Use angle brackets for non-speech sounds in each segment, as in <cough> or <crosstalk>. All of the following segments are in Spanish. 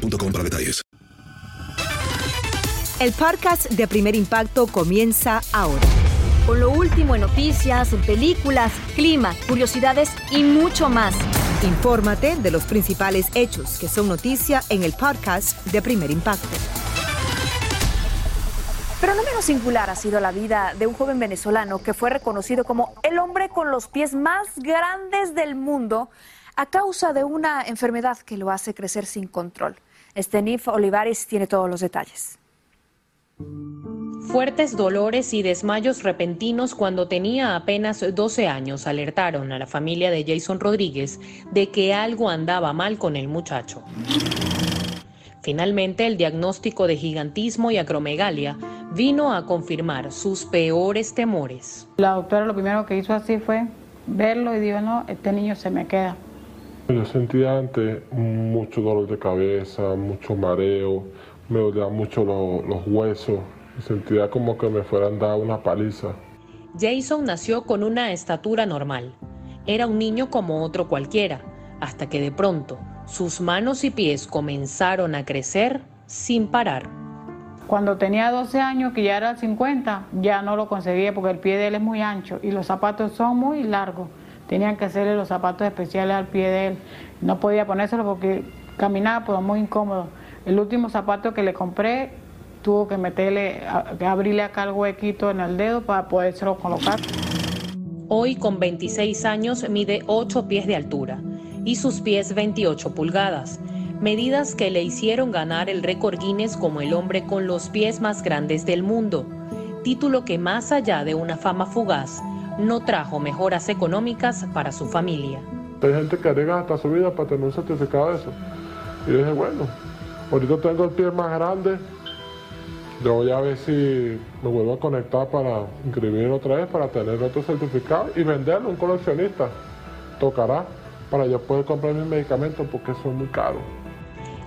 boostmobile.com para detalles. El podcast de Primer Impacto comienza ahora. Con lo último en noticias, en películas, clima, curiosidades y mucho más. Infórmate de los principales hechos que son noticia en el podcast de Primer Impacto. Pero no menos singular ha sido la vida de un joven venezolano que fue reconocido como el hombre con los pies más grandes del mundo a causa de una enfermedad que lo hace crecer sin control. Estenif Olivares tiene todos los detalles. Fuertes dolores y desmayos repentinos cuando tenía apenas 12 años alertaron a la familia de Jason Rodríguez de que algo andaba mal con el muchacho. Finalmente, el diagnóstico de gigantismo y acromegalia vino a confirmar sus peores temores. La doctora lo primero que hizo así fue verlo y dijo, no, este niño se me queda. Yo sentía antes mucho dolor de cabeza, mucho mareo, me dolían mucho los huesos, sentía como que me fueran dar una paliza. Jason nació con una estatura normal. Era un niño como otro cualquiera, hasta que de pronto sus manos y pies comenzaron a crecer sin parar. Cuando tenía 12 años, que ya era 50, ya no lo conseguía porque el pie de él es muy ancho y los zapatos son muy largos tenían que hacerle los zapatos especiales al pie de él. No podía ponérselo porque caminaba pues muy incómodo. El último zapato que le compré tuvo que meterle, abrirle acá el huequito en el dedo para podérselo colocar. Hoy con 26 años mide 8 pies de altura y sus pies 28 pulgadas, medidas que le hicieron ganar el récord Guinness como el hombre con los pies más grandes del mundo, título que más allá de una fama fugaz, no trajo mejoras económicas para su familia. Hay gente que arriesga hasta su vida para tener un certificado de eso. Y dije, bueno, ahorita tengo el pie más grande, yo voy a ver si me vuelvo a conectar para inscribir otra vez, para tener otro certificado y venderlo a un coleccionista. Tocará para yo poder comprar mis medicamentos porque son muy caros.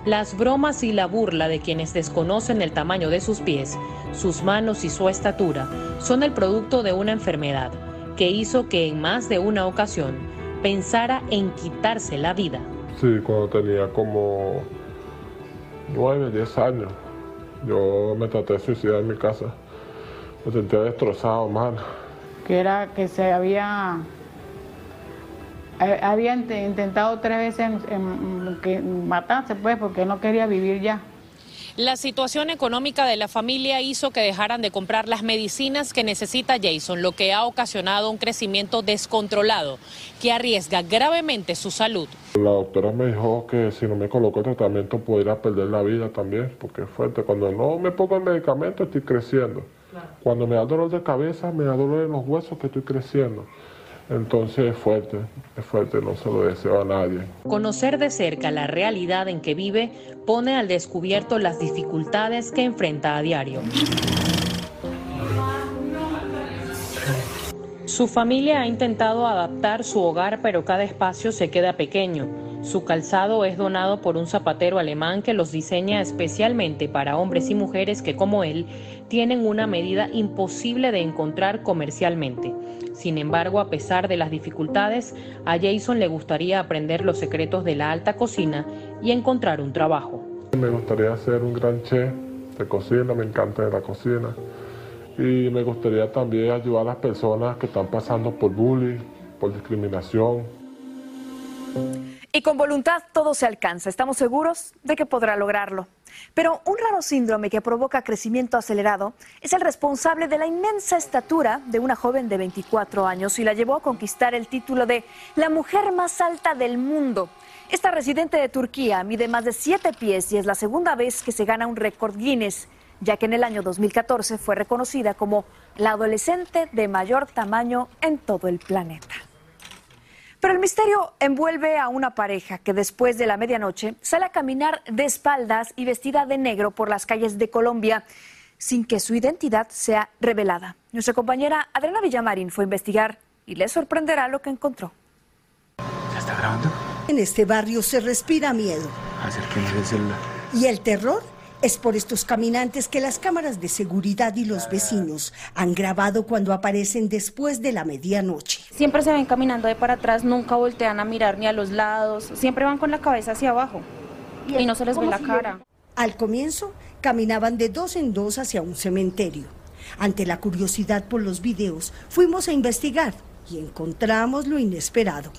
Las bromas y la burla de quienes desconocen el tamaño de sus pies, sus manos y su estatura son el producto de una enfermedad que hizo que en más de una ocasión pensara en quitarse la vida. Sí, cuando tenía como nueve, diez años, yo me traté de suicidar en mi casa. Me sentía destrozado, mal. Que era que se había eh, había intentado tres veces matarse, pues, porque no quería vivir ya. La situación económica de la familia hizo que dejaran de comprar las medicinas que necesita Jason, lo que ha ocasionado un crecimiento descontrolado que arriesga gravemente su salud. La doctora me dijo que si no me coloco el tratamiento podría perder la vida también, porque es fuerte. Cuando no me pongo el medicamento estoy creciendo. Cuando me da dolor de cabeza, me da dolor en los huesos que estoy creciendo. Entonces es fuerte, es fuerte, no se lo deseo a nadie. Conocer de cerca la realidad en que vive pone al descubierto las dificultades que enfrenta a diario. Su familia ha intentado adaptar su hogar, pero cada espacio se queda pequeño. Su calzado es donado por un zapatero alemán que los diseña especialmente para hombres y mujeres que, como él, tienen una medida imposible de encontrar comercialmente. Sin embargo, a pesar de las dificultades, a Jason le gustaría aprender los secretos de la alta cocina y encontrar un trabajo. Me gustaría ser un gran chef de cocina, me encanta la cocina. Y me gustaría también ayudar a las personas que están pasando por bullying, por discriminación. Y con voluntad todo se alcanza. Estamos seguros de que podrá lograrlo. Pero un raro síndrome que provoca crecimiento acelerado es el responsable de la inmensa estatura de una joven de 24 años y la llevó a conquistar el título de la mujer más alta del mundo. Esta residente de Turquía mide más de 7 pies y es la segunda vez que se gana un récord Guinness, ya que en el año 2014 fue reconocida como la adolescente de mayor tamaño en todo el planeta. Pero el misterio envuelve a una pareja que después de la medianoche sale a caminar de espaldas y vestida de negro por las calles de Colombia sin que su identidad sea revelada. Nuestra compañera Adriana Villamarín fue a investigar y le sorprenderá lo que encontró. ¿Se está grabando? En este barrio se respira miedo. Acérquense el celular. Y el terror es por estos caminantes que las cámaras de seguridad y los vecinos han grabado cuando aparecen después de la medianoche. Siempre se ven caminando de para atrás, nunca voltean a mirar ni a los lados, siempre van con la cabeza hacia abajo y no se les ve la cara. Al comienzo caminaban de dos en dos hacia un cementerio. Ante la curiosidad por los videos, fuimos a investigar y encontramos lo inesperado.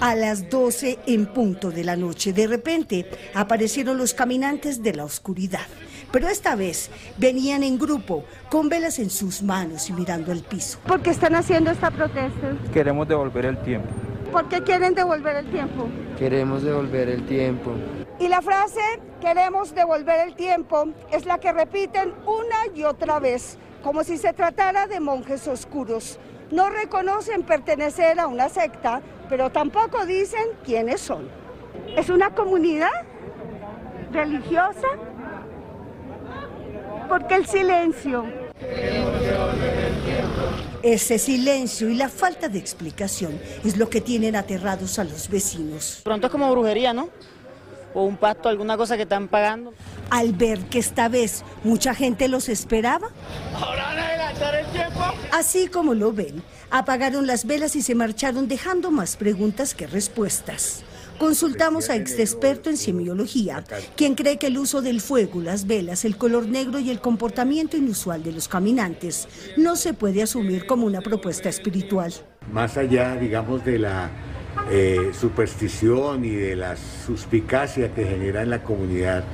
A las 12 en punto de la noche, de repente aparecieron los caminantes de la oscuridad. Pero esta vez venían en grupo, con velas en sus manos y mirando el piso. ¿Por qué están haciendo esta protesta? Queremos devolver el tiempo. ¿Por qué quieren devolver el tiempo? Queremos devolver el tiempo. Y la frase queremos devolver el tiempo es la que repiten una y otra vez, como si se tratara de monjes oscuros. No reconocen pertenecer a una secta, pero tampoco dicen quiénes son. ¿Es una comunidad religiosa? ¿Por qué el silencio? Ese silencio y la falta de explicación es lo que tienen aterrados a los vecinos. Pronto es como brujería, ¿no? O un pacto, alguna cosa que están pagando. Al ver que esta vez mucha gente los esperaba, el tiempo? así como lo ven, apagaron las velas y se marcharon dejando más preguntas que respuestas. Consultamos a ex experto en semiología, quien cree que el uso del fuego, las velas, el color negro y el comportamiento inusual de los caminantes no se puede asumir como una propuesta espiritual. Más allá, digamos, de la eh, superstición y de la suspicacia que genera en la comunidad,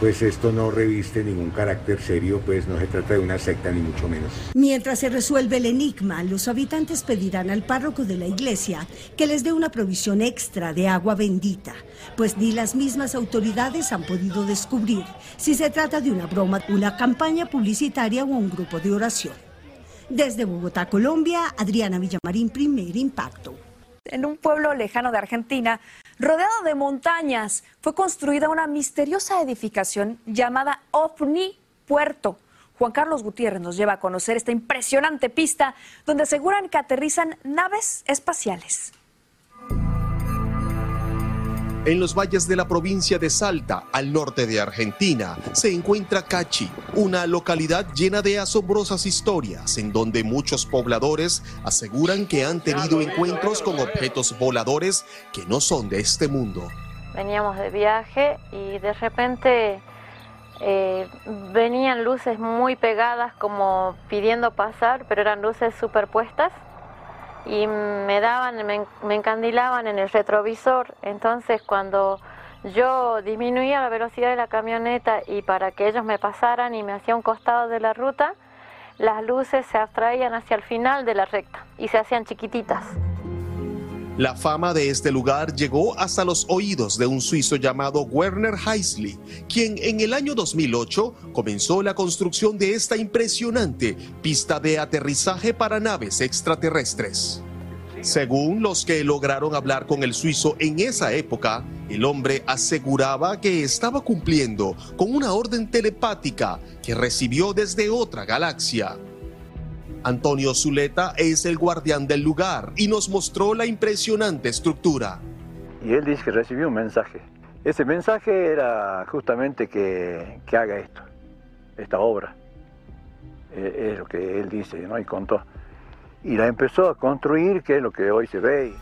pues esto no reviste ningún carácter serio, pues no se trata de una secta ni mucho menos. Mientras se resuelve el enigma, los habitantes pedirán al párroco de la iglesia que les dé una provisión extra de agua bendita, pues ni las mismas autoridades han podido descubrir si se trata de una broma, una campaña publicitaria o un grupo de oración. Desde Bogotá, Colombia, Adriana Villamarín, primer impacto en un pueblo lejano de Argentina, rodeado de montañas, fue construida una misteriosa edificación llamada OVNI Puerto. Juan Carlos Gutiérrez nos lleva a conocer esta impresionante pista donde aseguran que aterrizan naves espaciales. En los valles de la provincia de Salta, al norte de Argentina, se encuentra Cachi, una localidad llena de asombrosas historias en donde muchos pobladores aseguran que han tenido encuentros con objetos voladores que no son de este mundo. Veníamos de viaje y de repente eh, venían luces muy pegadas como pidiendo pasar, pero eran luces superpuestas y me daban, me, encandilaban en el retrovisor. Entonces cuando yo disminuía la velocidad de la camioneta y para que ellos me pasaran y me hacía un costado de la ruta, las luces se abstraían hacia el final de la recta y se hacían chiquititas. La fama de este lugar llegó hasta los oídos de un suizo llamado Werner Heisley, quien en el año 2008 comenzó la construcción de esta impresionante pista de aterrizaje para naves extraterrestres. Según los que lograron hablar con el suizo en esa época, el hombre aseguraba que estaba cumpliendo con una orden telepática que recibió desde otra galaxia. Antonio Zuleta es el guardián del lugar y nos mostró la impresionante estructura. Y él dice que recibió un mensaje. Ese mensaje era justamente que, haga esto, esta obra. E, es, lo que él dice, ¿no? Y contó. Y la empezó a construir, que es lo que hoy se ve.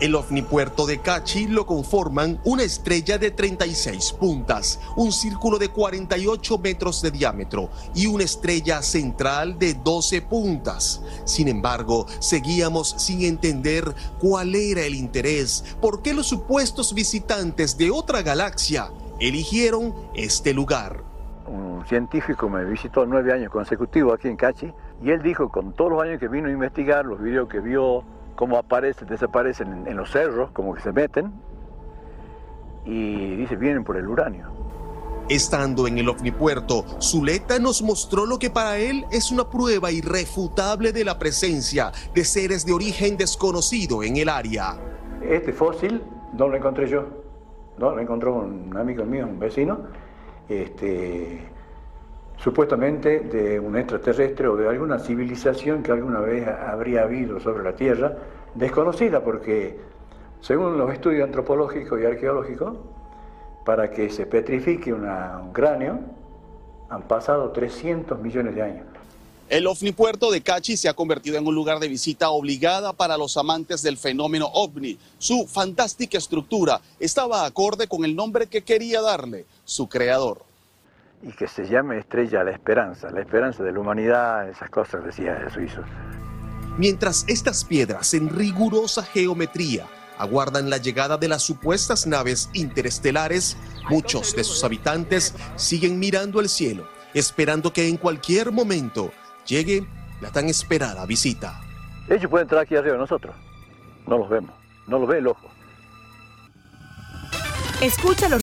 El ovnipuerto de Cachi lo conforman una estrella de 36 puntas, un círculo de 48 metros de diámetro y una estrella central de 12 puntas. Sin embargo, seguíamos sin entender cuál era el interés, por qué los supuestos visitantes de otra galaxia eligieron este lugar. Un científico me visitó nueve años consecutivos aquí en Cachi y él dijo con todos los años que vino a investigar, los videos que vio, cómo aparecen, desaparecen en, los cerros, como que se meten, y dice, vienen por el uranio. Estando en el ovnipuerto, Zuleta nos mostró lo que para él es una prueba irrefutable de la presencia de seres de origen desconocido en el área. Este fósil no lo encontré yo, no lo encontró un amigo mío, un vecino, este, supuestamente de un extraterrestre o de alguna civilización que alguna vez habría habido sobre la Tierra, desconocida porque según los estudios antropológicos y arqueológicos, para que se petrifique un cráneo han pasado 300 millones de años. El ovnipuerto de Cachi se ha convertido en un lugar de visita obligada para los amantes del fenómeno ovni. Su fantástica estructura estaba acorde con el nombre que quería darle su creador. Y que se llame Estrella la Esperanza, la esperanza de la humanidad, esas cosas decía el suizo. Mientras estas piedras en rigurosa geometría aguardan la llegada de las supuestas naves interestelares, muchos de sus habitantes siguen mirando el cielo, esperando que en cualquier momento llegue la tan esperada visita. Ellos pueden entrar aquí arriba de nosotros. No los vemos, no los ve el ojo. Escúchalo.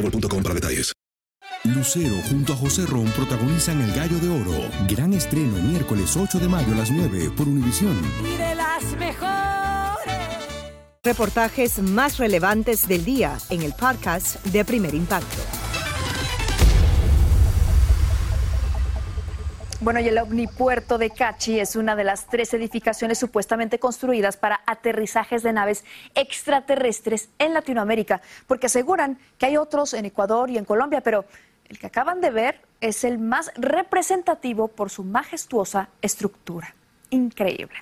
boostmobile.com para detalles. Lucero junto a José Ron protagonizan El Gallo de Oro. Gran estreno miércoles 8 de mayo a las 9 por Univisión. Y de las mejores. Reportajes más relevantes del día en el podcast de Primer Impacto. Bueno, y el Omnipuerto de Cachi es una de las tres edificaciones supuestamente construidas para aterrizajes de naves extraterrestres en Latinoamérica, porque aseguran que hay otros en Ecuador y en Colombia, pero el que acaban de ver es el más representativo por su majestuosa estructura. Increíble.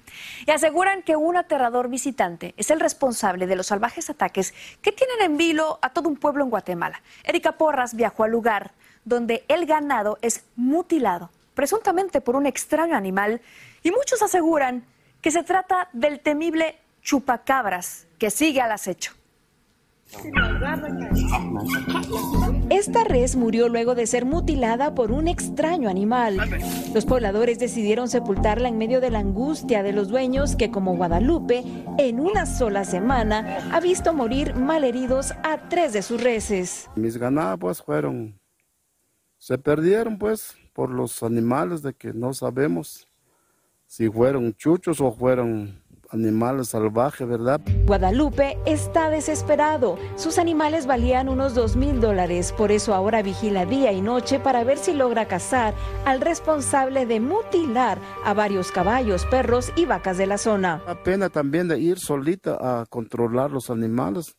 Y aseguran que un aterrador visitante es el responsable de los salvajes ataques que tienen en vilo a todo un pueblo en Guatemala. Erika Porras viajó al lugar donde el ganado es mutilado presuntamente por un extraño animal, y muchos aseguran que se trata del temible chupacabras que sigue al acecho. Esta res murió luego de ser mutilada por un extraño animal. Los pobladores decidieron sepultarla en medio de la angustia de los dueños que, como Guadalupe, en una sola semana ha visto morir malheridos a tres de sus reses. Mis ganados pues, fueron, se perdieron pues por los animales de que no sabemos si fueron chuchos o fueron animales salvajes, ¿verdad? Guadalupe está desesperado. Sus animales valían unos dos mil dólares, por eso ahora vigila día y noche para ver si logra cazar al responsable de mutilar a varios caballos, perros y vacas de la zona. La pena también de ir solita a controlar los animales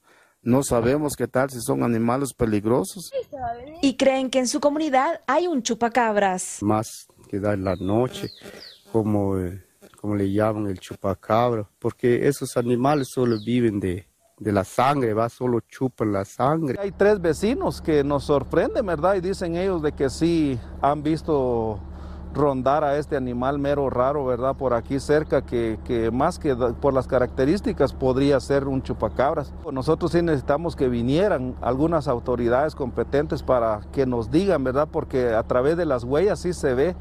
no sabemos qué tal si son animales peligrosos. Y creen que en su comunidad hay un chupacabras. Más que da en la noche, como, eh, como le llaman el chupacabra, porque esos animales solo viven de, de la sangre, va, solo chupan la sangre. Hay tres vecinos que nos sorprenden, ¿verdad? Y dicen ellos de que sí han visto rondar a este animal mero raro, ¿verdad? Por aquí cerca, que, que, más que por las características podría ser un chupacabras. Nosotros sí necesitamos que vinieran algunas autoridades competentes para que nos digan, ¿verdad? Porque a través de las huellas sí se ve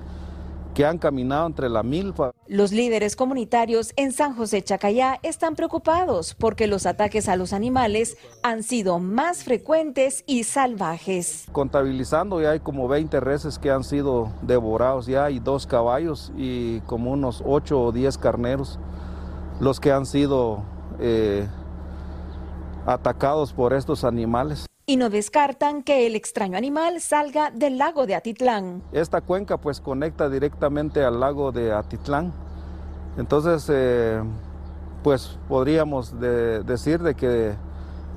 que han caminado entre la milpa. Los líderes comunitarios en San José Chacayá están preocupados porque los ataques a los animales han sido más frecuentes y salvajes. Contabilizando ya hay como 20 reses que han sido devorados ya y dos caballos y como unos 8 o 10 carneros los que han sido eh, atacados por estos animales y no descartan que el extraño animal salga del lago de Atitlán. Esta cuenca pues conecta directamente al lago de Atitlán. Entonces, eh, pues podríamos decir de que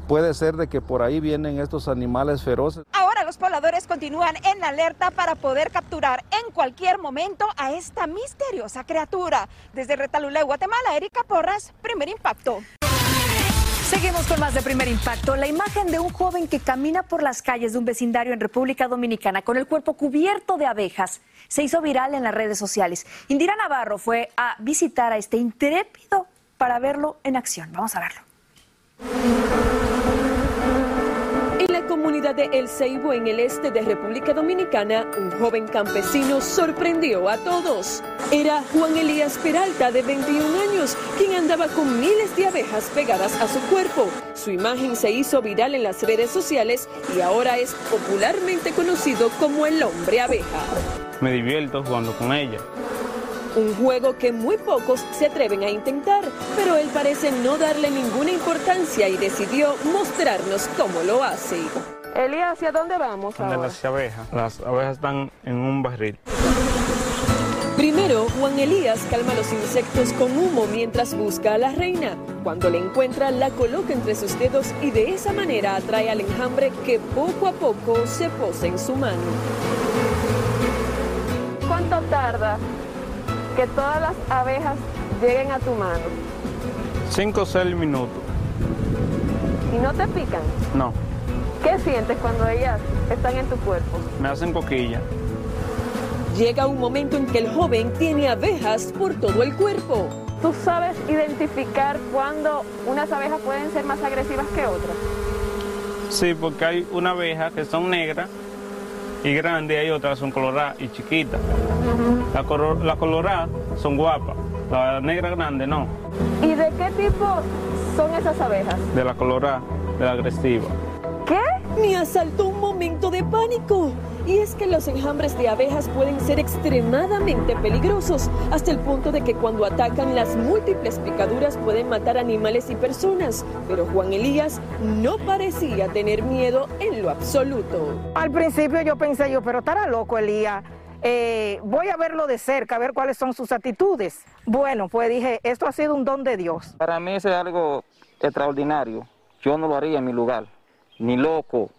puede ser de que por ahí vienen estos animales feroces. Ahora los pobladores continúan en alerta para poder capturar en cualquier momento a esta misteriosa criatura. Desde Retalula, Guatemala, Erika Porras, primer impacto. Seguimos con más de primer impacto. La imagen de un joven que camina por las calles de un vecindario en República Dominicana con el cuerpo cubierto de abejas se hizo viral en las redes sociales. Indira Navarro fue a visitar a este intrépido para verlo en acción. Vamos a verlo. En la comunidad de El Ceibo, en el este de República Dominicana, un joven campesino sorprendió a todos. Era Juan Elías Peralta, de 21 años, quien andaba con miles de abejas pegadas a su cuerpo. Su imagen se hizo viral en las redes sociales y ahora es popularmente conocido como el hombre abeja. Me divierto jugando con ella. Un juego que muy pocos se atreven a intentar, pero él parece no darle ninguna importancia y decidió mostrarnos cómo lo hace. Elías, ¿hacia dónde vamos Donde las abejas. Las abejas están en un barril. Primero, Juan Elías calma los insectos con humo mientras busca a la reina. Cuando la encuentra, la coloca entre sus dedos y de esa manera atrae al enjambre que poco a poco se posa en su mano. ¿Cuánto tarda que todas las abejas lleguen a tu mano? 5 o 6 minutos. ¿Y no te pican? No, ¿Qué sientes cuando ellas están en tu cuerpo? me hacen coquilla. Llega un momento en que el joven tiene abejas por todo el cuerpo. ¿Tú sabes identificar cuándo unas abejas pueden ser más agresivas que otras? Sí, porque hay una abeja que son negras y grandes, y hay otras que son coloradas y chiquitas. La, coro- la colorada son guapas, la negra grande no, ¿Y de qué tipo son esas abejas? de la colorada, de la agresiva. Me asaltó un momento de pánico. Y es que los enjambres de abejas pueden ser extremadamente peligrosos, hasta el punto de que cuando atacan las múltiples picaduras pueden matar animales y personas. Pero Juan Elías no parecía tener miedo en lo absoluto. Al principio yo pensé yo, pero estará loco Elías. Eh, voy a verlo de cerca, a ver cuáles son sus actitudes. Bueno, pues dije, esto ha sido un don de Dios. Para mí es algo extraordinario. Yo no lo haría en mi lugar, ni loco,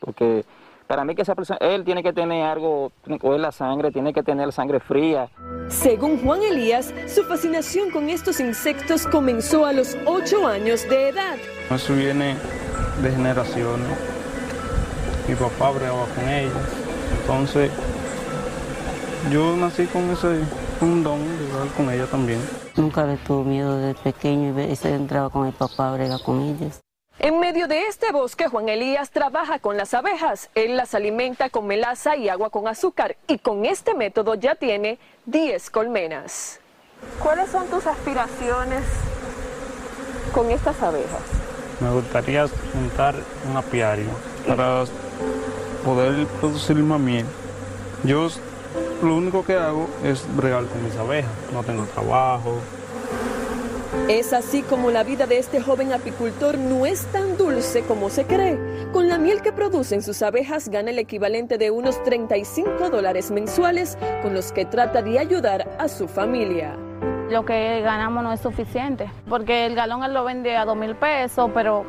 porque para mí que esa persona, él tiene que tener algo, tiene que coger la sangre, tiene que tener la sangre fría. Según Juan Elías, su fascinación con estos insectos comenzó a los 8 años de edad. Eso viene de generaciones. Mi papá bregaba con ellas. Entonces, yo nací con ese un don de con ella también. Nunca le tuvo miedo desde pequeño y se entraba con el papá a bregar con ellas. En medio de este bosque, Juan Elías trabaja con las abejas. Él las alimenta con melaza y agua con azúcar y con este método ya tiene 10 colmenas. ¿Cuáles son tus aspiraciones con estas abejas? Me gustaría montar un apiario para poder producir más miel. Yo lo único que hago es bregar con mis abejas. No tengo trabajo. Es así como la vida de este joven apicultor no es tan dulce como se cree. Con la miel que producen sus abejas gana el equivalente de unos 35 dólares mensuales con los que trata de ayudar a su familia. Lo que ganamos no es suficiente, porque el galón él lo vende a dos mil pesos, pero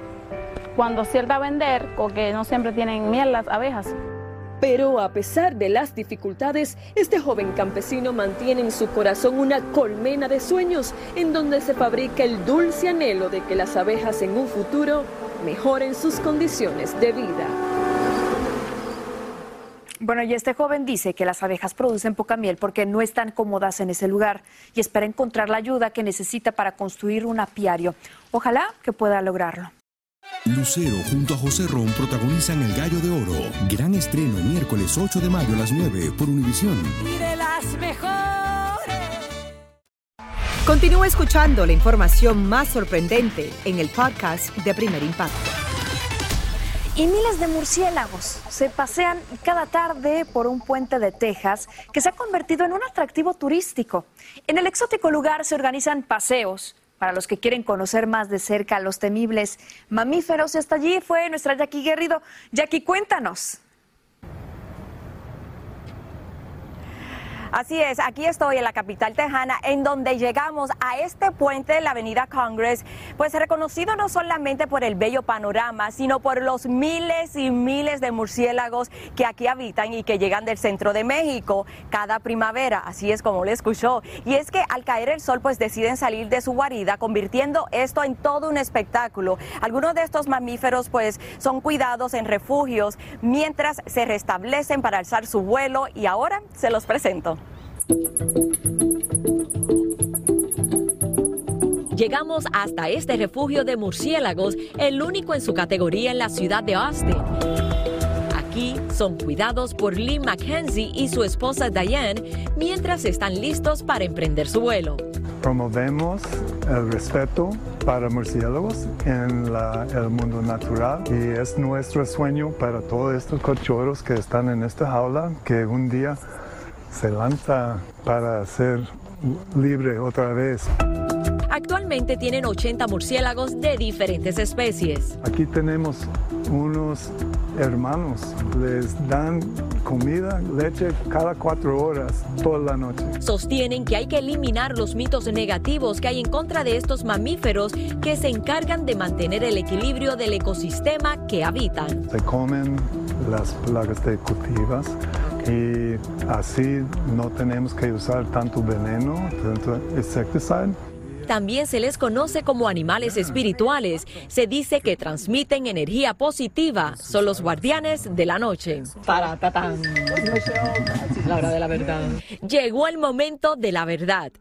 cuando acierta a vender, porque no siempre tienen miel las abejas. Pero a pesar de las dificultades, este joven campesino mantiene en su corazón una colmena de sueños en donde se fabrica el dulce anhelo de que las abejas en un futuro mejoren sus condiciones de vida. Bueno, y este joven dice que las abejas producen poca miel porque no están cómodas en ese lugar y espera encontrar la ayuda que necesita para construir un apiario. Ojalá que pueda lograrlo. Lucero junto a José Ron protagonizan El Gallo de Oro. Gran estreno miércoles 8 de mayo a las 9 por Univisión. Y de las mejores. Continúa escuchando la información más sorprendente en el podcast de Primer Impacto. Y miles de murciélagos se pasean cada tarde por un puente de Texas que se ha convertido en un atractivo turístico. En el exótico lugar se organizan paseos para los que quieren conocer más de cerca los temibles mamíferos. Y hasta allí fue nuestra Jackie Guerrido. Jackie, cuéntanos. Así es, aquí estoy en la capital tejana, en donde llegamos a este puente de la avenida Congress, pues reconocido no solamente por el bello panorama, sino por los miles y miles de murciélagos que aquí habitan y que llegan del centro de México cada primavera, así es como le escuchó. Y es que al caer el sol, pues deciden salir de su guarida, convirtiendo esto en todo un espectáculo. Algunos de estos mamíferos, pues, son cuidados en refugios mientras se restablecen para alzar su vuelo y ahora se los presento. Llegamos hasta este refugio de murciélagos, el único en su categoría en la ciudad de Austin. Aquí son cuidados por Lee Mackenzie y su esposa Diane mientras están listos para emprender su vuelo. Promovemos el respeto para murciélagos en el mundo natural y es nuestro sueño para todos estos cachorros que están en esta jaula que un día se lanza para ser libre otra vez. Actualmente tienen 80 murciélagos de diferentes especies. Aquí tenemos unos hermanos, les dan comida, leche cada cuatro horas, toda la noche. Sostienen que hay que eliminar los mitos negativos que hay en contra de estos mamíferos que se encargan de mantener el equilibrio del ecosistema que habitan. Se comen las plagas de cultivas y así no tenemos que usar tanto veneno, tanto insecticide. También se les conoce como animales espirituales. Se dice que transmiten energía positiva. Son los guardianes de la noche. La hora de la verdad. Llegó el momento de la verdad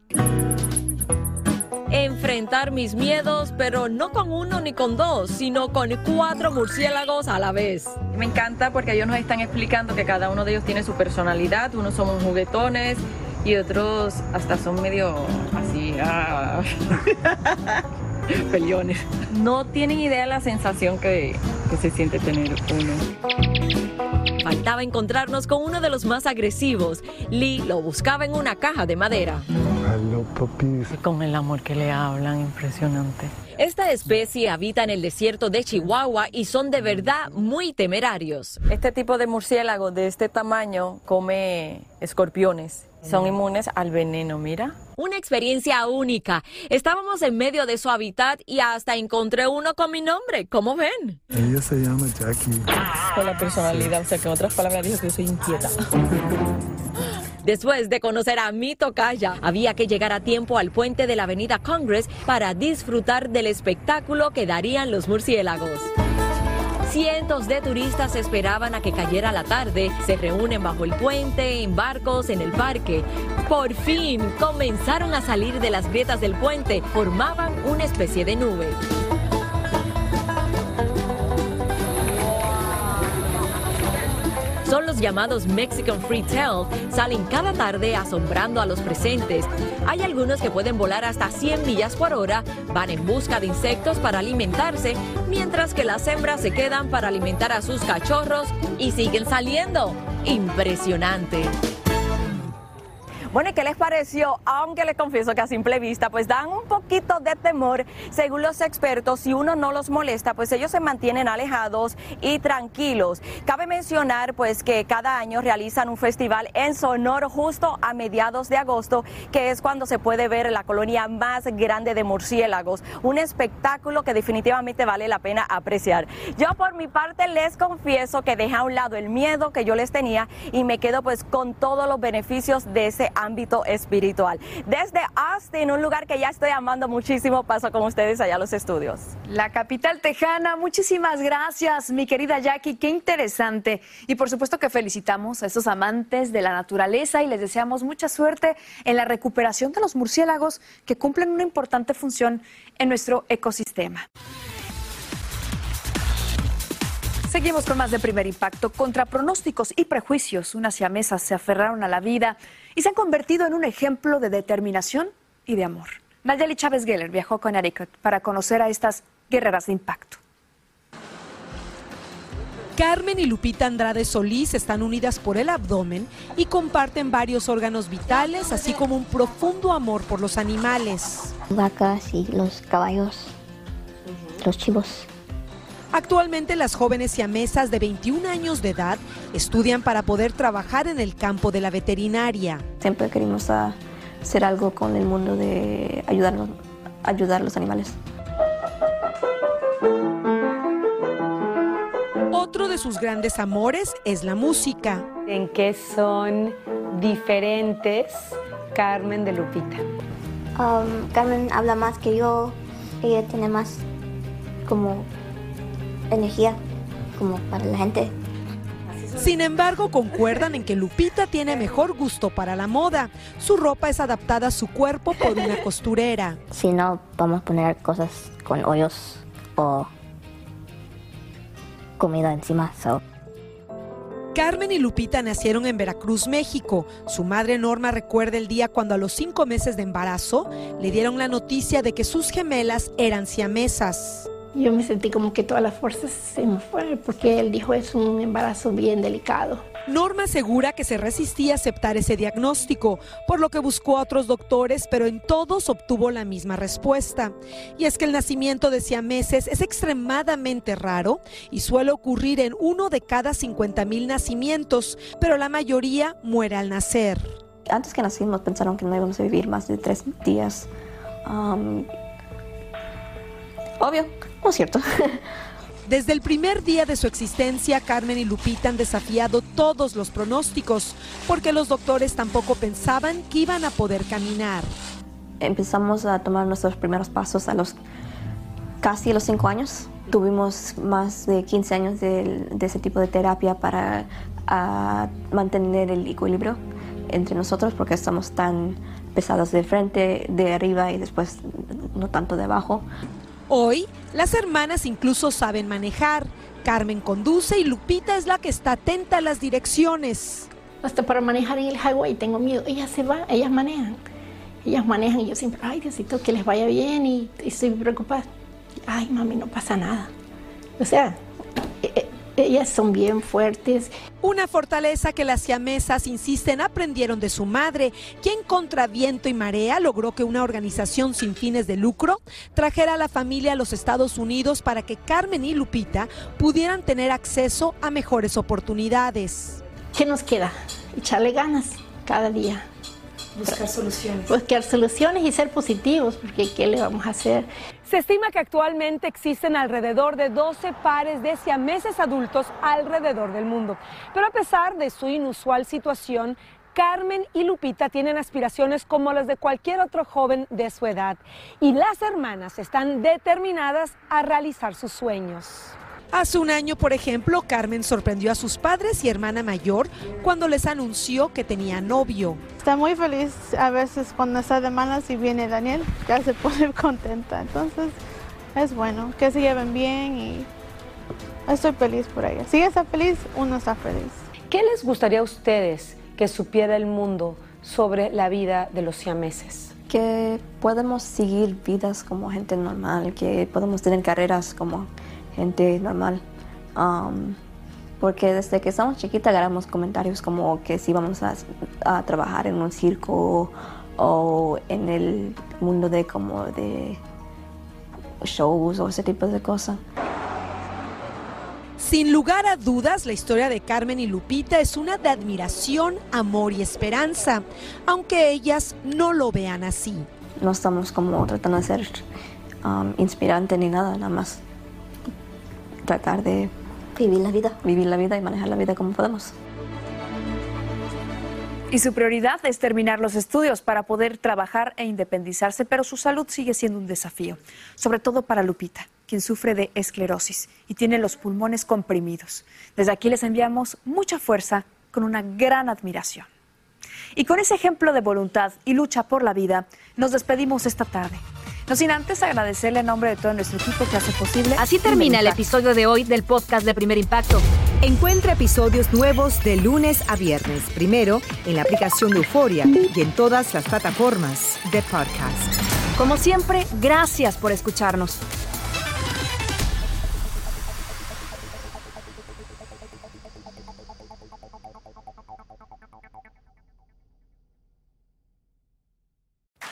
enfrentar mis miedos, pero no con uno ni con dos, sino con cuatro murciélagos a la vez. Me encanta porque ellos nos están explicando que cada uno de ellos tiene su personalidad, unos somos juguetones y otros hasta son medio así, ah, <laughs> peliones. No tienen idea la sensación que, que se siente tener uno. Faltaba encontrarnos con uno de los más agresivos. Lee lo buscaba en una caja de madera. Con el amor que le hablan, impresionante. Esta especie habita en el desierto de Chihuahua y son de verdad muy temerarios. Este tipo de murciélago de este tamaño come escorpiones. Son inmunes al veneno, mira. Una experiencia única. Estábamos en medio de su hábitat y hasta encontré uno con mi nombre. ¿Cómo ven? Ella se llama Jackie. Con la personalidad, o sea que en otras palabras dijo que soy inquieta. <laughs> Después de conocer a mi tocaya, había que llegar a tiempo al puente de la avenida Congress para disfrutar del espectáculo que darían los murciélagos. Cientos de turistas esperaban a que cayera la tarde, se reúnen bajo el puente, en barcos, en el parque. Por fin comenzaron a salir de las grietas del puente, formaban una especie de nube. Llamados Mexican Free Tail. Salen cada tarde asombrando a los presentes. Hay algunos que pueden volar hasta 100 millas por hora, van en busca de insectos para alimentarse, mientras que las hembras se quedan para alimentar a sus cachorros y siguen saliendo. Impresionante. Bueno, ¿y qué les pareció? Aunque les confieso que a simple vista, pues dan un poquito de temor. Según los expertos, si uno no los molesta, pues ellos se mantienen alejados y tranquilos. Cabe mencionar, pues, que cada año realizan un festival en Sonor justo a mediados de agosto, que es cuando se puede ver la colonia más grande de murciélagos. Un espectáculo que definitivamente vale la pena apreciar. Yo por mi parte les confieso que dejé a un lado el miedo que yo les tenía y me quedo pues con todos los beneficios de ese ámbito espiritual. Desde Austin, un lugar que ya estoy amando muchísimo, paso con ustedes allá a los estudios. La capital tejana, muchísimas gracias, mi querida Jackie, qué interesante. Y por supuesto que felicitamos a estos amantes de la naturaleza y les deseamos mucha suerte en la recuperación de los murciélagos que cumplen una importante función en nuestro ecosistema. Seguimos con más de primer impacto. Contra pronósticos y prejuicios, unas siamesas se aferraron a la vida y se han convertido en un ejemplo de determinación y de amor. Nayeli Chávez Geller viajó con Connecticut para conocer a estas guerreras de impacto. Carmen y Lupita Andrade Solís están unidas por el abdomen y comparten varios órganos vitales, así como un profundo amor por los animales. Vacas y los caballos, los chivos. Actualmente las jóvenes siamesas de 21 años de edad estudian para poder trabajar en el campo de la veterinaria. Siempre queremos hacer algo con el mundo de ayudarnos, ayudar a los animales. Otro de sus grandes amores es la música. ¿En qué son diferentes Carmen de Lupita? Um, Carmen habla más que yo, ella tiene más como energía como para la gente. Sin embargo, concuerdan en que Lupita tiene mejor gusto para la moda. Su ropa es adaptada a su cuerpo por una costurera. <laughs> Si no, vamos a poner cosas con hoyos o comida encima. Carmen y Lupita nacieron en Veracruz, México. Su madre Norma recuerda el día cuando a los cinco meses de embarazo le dieron la noticia de que sus gemelas eran siamesas. Yo me sentí como que todas las fuerzas se me fueron porque él dijo es un embarazo bien delicado. Norma asegura que se resistía a aceptar ese diagnóstico, por lo que buscó a otros doctores, pero en todos obtuvo la misma respuesta. Y es que el nacimiento de siameses es extremadamente raro y suele ocurrir en uno de cada 50 mil nacimientos, pero la mayoría muere al nacer. Antes que nacimos pensaron que no íbamos a vivir más de tres días. obvio, no es cierto. <laughs> Desde el primer día de su existencia, Carmen y Lupita han desafiado todos los pronósticos, porque los doctores tampoco pensaban que iban a poder caminar. Empezamos a tomar nuestros primeros pasos a los casi a los cinco años. Tuvimos más de 15 años de, ese tipo de terapia para mantener el equilibrio entre nosotros, porque estamos tan pesados de frente, de arriba y después no tanto de abajo. Hoy, las hermanas incluso saben manejar. Carmen conduce y Lupita es la que está atenta a las direcciones. Hasta para manejar en el highway tengo miedo. Ellas se van, ellas manejan. Ellas manejan y yo siempre, ay Diosito, que les vaya bien y, y estoy preocupada. Ay, mami, no pasa nada. O sea, ellas son bien fuertes. Una fortaleza que las siamesas insisten aprendieron de su madre, quien contra viento y marea logró que una organización sin fines de lucro trajera a la familia a los Estados Unidos para que Carmen y Lupita pudieran tener acceso a mejores oportunidades. ¿Qué nos queda? Echarle ganas cada día. Buscar soluciones. Buscar soluciones y ser positivos, porque ¿qué le vamos a hacer? Se estima que actualmente existen alrededor de 12 pares de siameses adultos alrededor del mundo. Pero a pesar de su inusual situación, Carmen y Lupita tienen aspiraciones como las de cualquier otro joven de su edad y las hermanas están determinadas a realizar sus sueños. Hace un año, por ejemplo, Carmen sorprendió a sus padres y hermana mayor cuando les anunció que tenía novio. Está muy feliz a veces cuando está de malas y viene Daniel, ya se <laughs> pone contenta. Entonces es bueno que se lleven bien y estoy feliz por ella. Si ella está feliz, uno está feliz. ¿Qué les gustaría a ustedes que supiera el mundo sobre la vida de los siameses? Que podemos seguir vidas como gente normal, que podemos tener carreras como gente normal. Um, porque desde que estamos chiquitas agarramos comentarios como que si vamos a, trabajar en un circo o, en el mundo de como de shows o ese tipo de cosas. Sin lugar a dudas, la historia de Carmen y Lupita es una de admiración, amor y esperanza, aunque ellas no lo vean así. No estamos como tratando de ser um, inspirante ni nada, nada más tratar de vivir la vida, vivir la vida y manejar la vida como podemos. Y su prioridad es terminar los estudios para poder trabajar e independizarse, pero su salud sigue siendo un desafío, sobre todo para Lupita, quien sufre de esclerosis y tiene los pulmones comprimidos. Desde aquí les enviamos mucha fuerza con una gran admiración. Y con ese ejemplo de voluntad y lucha por la vida, nos despedimos esta tarde. No sin antes agradecerle en nombre de todo nuestro equipo que hace posible. Así termina el episodio de hoy del podcast de Primer Impacto. Encuentra episodios nuevos de lunes a viernes, primero en la aplicación de Euforia y en todas las plataformas de podcast. Como siempre, gracias por escucharnos.